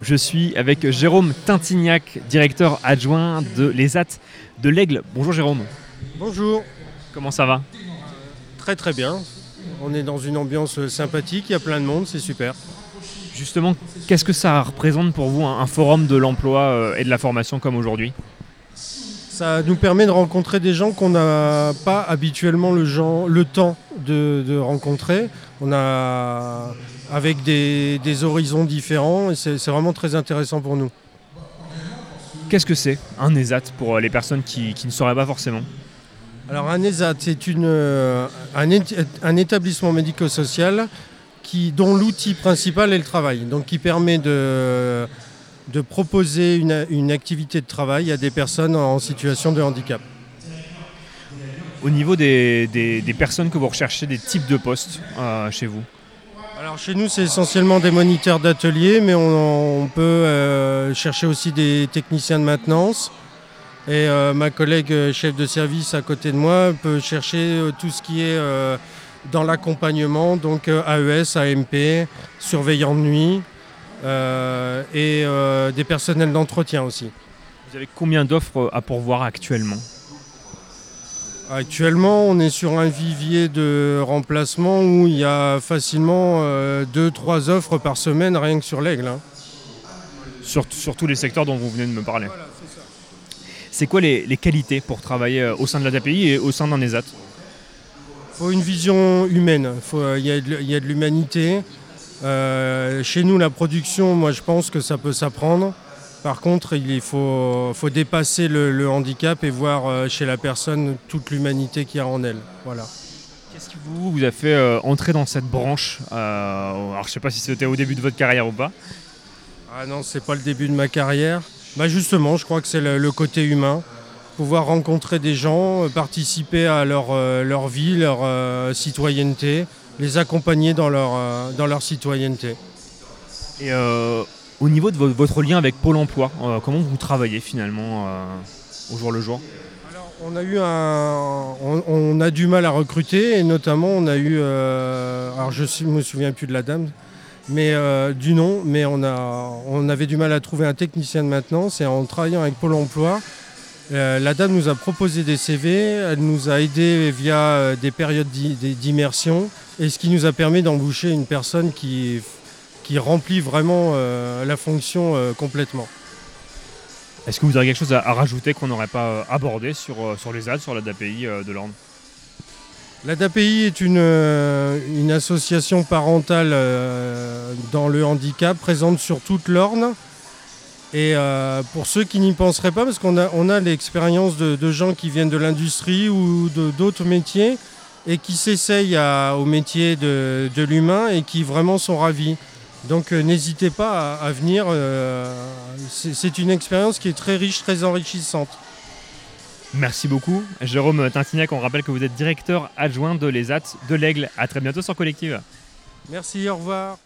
Je suis avec Jérôme Tintignac, directeur adjoint de l'ESAT de l'Aigle. Bonjour Jérôme, Bonjour, comment ça va? Très très bien. On est dans une ambiance sympathique, il y a plein de monde, c'est super. Justement, qu'est-ce que ça représente pour vous un, forum de l'emploi euh, et de la formation comme aujourd'hui? Ça nous permet de rencontrer des gens qu'on n'a pas habituellement le, temps de, de rencontrer. On a avec des, des horizons différents et c'est vraiment très intéressant pour nous. Qu'est-ce que c'est un ESAT pour les personnes qui, qui ne sauraient pas forcément? Alors un ESAT, c'est euh, un, un établissement médico-social dont l'outil principal est le travail, donc qui permet de, de proposer une, une activité de travail à des personnes en situation de handicap. Au niveau des, des- des personnes que vous recherchez, des types de postes euh, chez vous Alors chez nous, c'est essentiellement des moniteurs d'atelier, mais on, on peut euh, chercher aussi des techniciens de maintenance. Et euh, ma collègue chef de service à côté de moi peut chercher euh, tout ce qui est dans l'accompagnement, donc AES, AMP, surveillant de nuit et euh, des personnels d'entretien aussi. Vous avez combien d'offres à pourvoir actuellement? Actuellement, on est sur un vivier de remplacement où il y a facilement 2-3 offres par semaine rien que sur l'aigle. hein. sur, sur tous les secteurs dont vous venez de me parler. C'est quoi les, les qualités pour travailler euh, au sein de la DAPI et au sein d'un ESAT faut une vision humaine, euh, il y, il y a de l'humanité. Euh, chez nous, la production, moi je pense que ça peut s'apprendre. Par contre, il faut, faut dépasser le, le handicap et voir euh, chez la personne toute l'humanité qu'il y a en elle. Voilà. Qu'est-ce qui vous, vous a fait euh, entrer dans cette branche Euh, Alors je sais pas si c'était au début de votre carrière ou pas. Ah non, c'est pas le début de ma carrière. Bah justement, je crois que c'est le, le côté humain. Pouvoir rencontrer des gens, participer à leur, euh, leur vie, leur citoyenneté, les accompagner dans leur, euh, dans leur citoyenneté. Et euh, au niveau de vo- votre lien avec Pôle Emploi, euh, comment vous travaillez finalement au jour le jour? Alors, on a eu un, on, on a du mal à recruter et notamment on a eu, euh, alors je ne me souviens plus de la dame, mais euh, du nom, mais on a, on avait du mal à trouver un technicien de maintenance et en travaillant avec Pôle Emploi, la dame nous a proposé des CV, elle nous a aidés via euh, des périodes d'i- des- d'immersion et ce qui nous a permis d'embaucher une personne qui, qui remplit vraiment euh, la fonction euh, complètement. Est-ce que vous avez quelque chose à, rajouter qu'on n'aurait pas euh, abordé sur, euh, sur les ZAD, sur la DAPI euh, de l'Orne? La DAPI est une, euh, une association parentale euh, dans le handicap présente sur toute l'Orne. Et euh, pour ceux qui n'y penseraient pas, parce qu'on a, on a l'expérience de, de gens qui viennent de l'industrie ou de- d'autres métiers et qui s'essayent à- au métier de, de l'humain et qui vraiment sont ravis. Donc euh, n'hésitez pas à, à venir. euh, c'est c'est une expérience qui est très riche, très enrichissante. Merci beaucoup. Jérôme Tintignac, on rappelle que vous êtes directeur adjoint de l'ESAT de l'Aigle. À très bientôt sur Collective. Merci, au revoir.